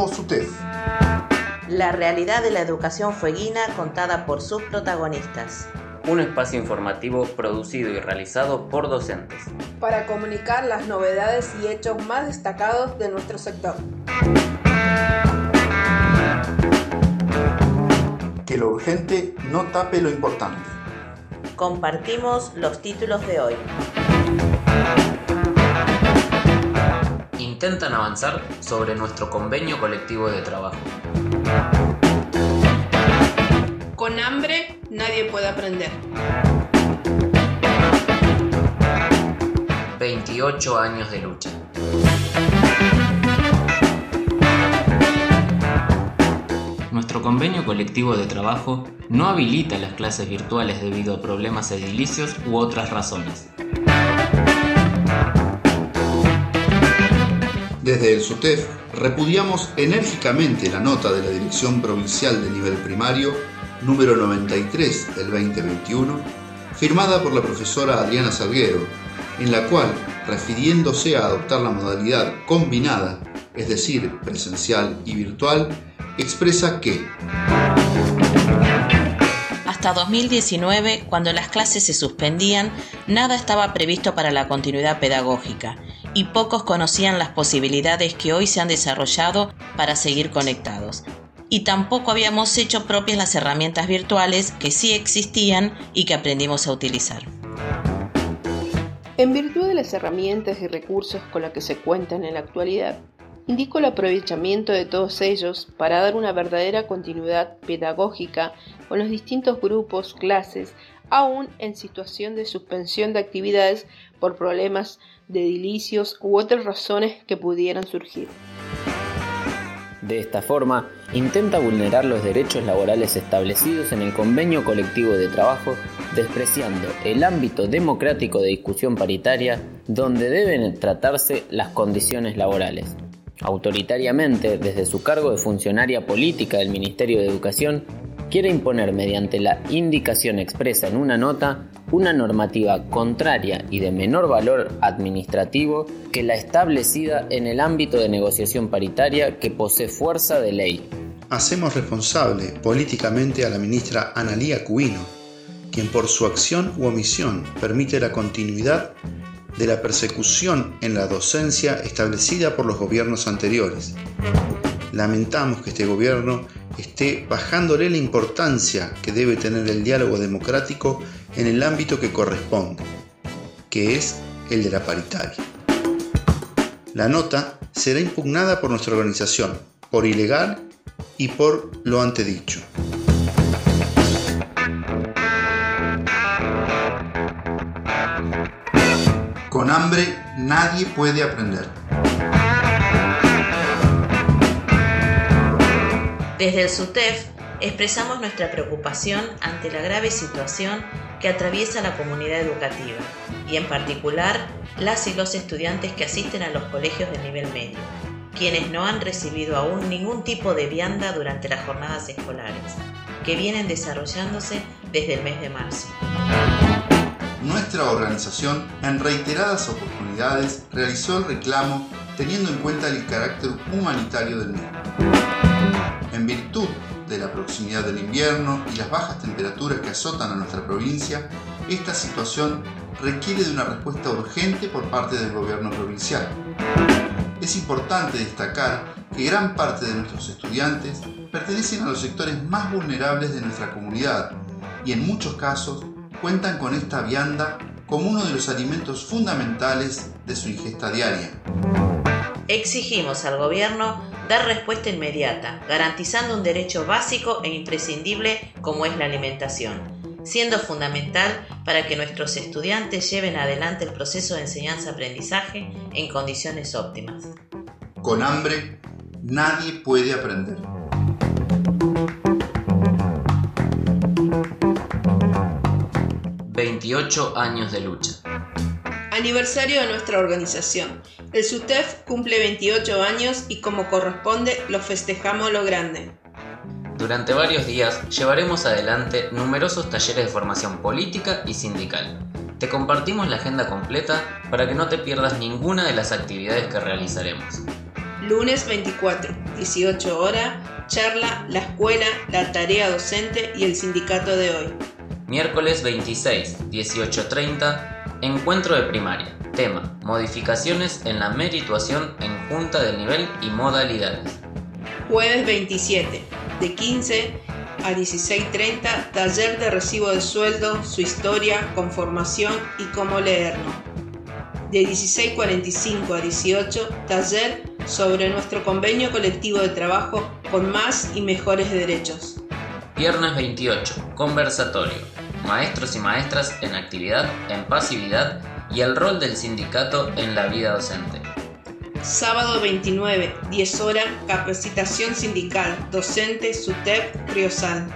InfoSUTEF. La realidad de la educación fueguina contada por sus protagonistas. Un espacio informativo producido y realizado por docentes. Para comunicar las novedades y hechos más destacados de nuestro sector. Que lo urgente no tape lo importante. Compartimos los títulos de hoy. Intentan avanzar sobre nuestro convenio colectivo de trabajo. Con hambre nadie puede aprender. 28 años de lucha. Nuestro convenio colectivo de trabajo no habilita las clases virtuales debido a problemas edilicios u otras razones. Desde el SUTEF repudiamos enérgicamente la nota de la Dirección Provincial de Nivel Primario número 93 del 2021, firmada por la profesora Adriana Salguero, en la cual, refiriéndose a adoptar la modalidad combinada, es decir, presencial y virtual, expresa que hasta 2019, cuando las clases se suspendían, nada estaba previsto para la continuidad pedagógica y pocos conocían las posibilidades que hoy se han desarrollado para seguir conectados. Y tampoco habíamos hecho propias las herramientas virtuales que sí existían y que aprendimos a utilizar. En virtud de las herramientas y recursos con las que se cuentan en la actualidad, indico el aprovechamiento de todos ellos para dar una verdadera continuidad pedagógica con los distintos grupos, clases, aún en situación de suspensión de actividades por problemas de edilicios u otras razones que pudieran surgir. De esta forma, intenta vulnerar los derechos laborales establecidos en el convenio colectivo de trabajo, despreciando el ámbito democrático de discusión paritaria donde deben tratarse las condiciones laborales. Autoritariamente, desde su cargo de funcionaria política del Ministerio de Educación, quiere imponer mediante la indicación expresa en una nota una normativa contraria y de menor valor administrativo que la establecida en el ámbito de negociación paritaria que posee fuerza de ley. Hacemos responsable políticamente a la ministra Analía Cubino, quien por su acción u omisión permite la continuidad de la persecución en la docencia establecida por los gobiernos anteriores. Lamentamos que este gobierno esté bajándole la importancia que debe tener el diálogo democrático en el ámbito que corresponde, que es el de la paritaria. La nota será impugnada por nuestra organización, por ilegal y por lo antedicho. Con hambre nadie puede aprender. Desde el SUTEF expresamos nuestra preocupación ante la grave situación que atraviesa la comunidad educativa y en particular las y los estudiantes que asisten a los colegios de nivel medio, quienes no han recibido aún ningún tipo de vianda durante las jornadas escolares, que vienen desarrollándose desde el mes de marzo. Nuestra organización en reiteradas oportunidades realizó el reclamo teniendo en cuenta el carácter humanitario del mismo. En virtud de la proximidad del invierno y las bajas temperaturas que azotan a nuestra provincia, esta situación requiere de una respuesta urgente por parte del gobierno provincial. Es importante destacar que gran parte de nuestros estudiantes pertenecen a los sectores más vulnerables de nuestra comunidad y en muchos casos cuentan con esta vianda como uno de los alimentos fundamentales de su ingesta diaria. Exigimos al gobierno dar respuesta inmediata, garantizando un derecho básico e imprescindible como es la alimentación, siendo fundamental para que nuestros estudiantes lleven adelante el proceso de enseñanza-aprendizaje en condiciones óptimas. Con hambre nadie puede aprender. ...28 años de lucha. Aniversario de nuestra organización. El SUTEF cumple 28 años y como corresponde lo festejamos lo grande. Durante varios días llevaremos adelante numerosos talleres de formación política y sindical. Te compartimos la agenda completa para que no te pierdas ninguna de las actividades que realizaremos. Lunes 24, 18 horas, charla, la escuela, la tarea docente y el sindicato de hoy. Miércoles 26, 18.30, encuentro de primaria. Tema, modificaciones en la merituación en junta del nivel y modalidades. Jueves 27, de 15 a 16.30, taller de recibo de sueldo, su historia, conformación y cómo leerlo. De 16.45 a 18, taller sobre nuestro convenio colectivo de trabajo con más y mejores derechos. Viernes 28, conversatorio. Maestros y maestras en actividad, en pasividad y el rol del sindicato en la vida docente. Sábado 29, 10 horas, capacitación sindical, docente SUTEP Riosal.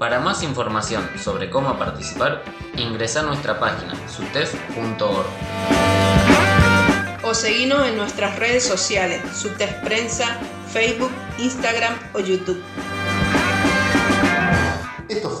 Para más información sobre cómo participar, ingresa a nuestra página sutef.org o seguinos en nuestras redes sociales, SUTEF Prensa, Facebook, Instagram o YouTube.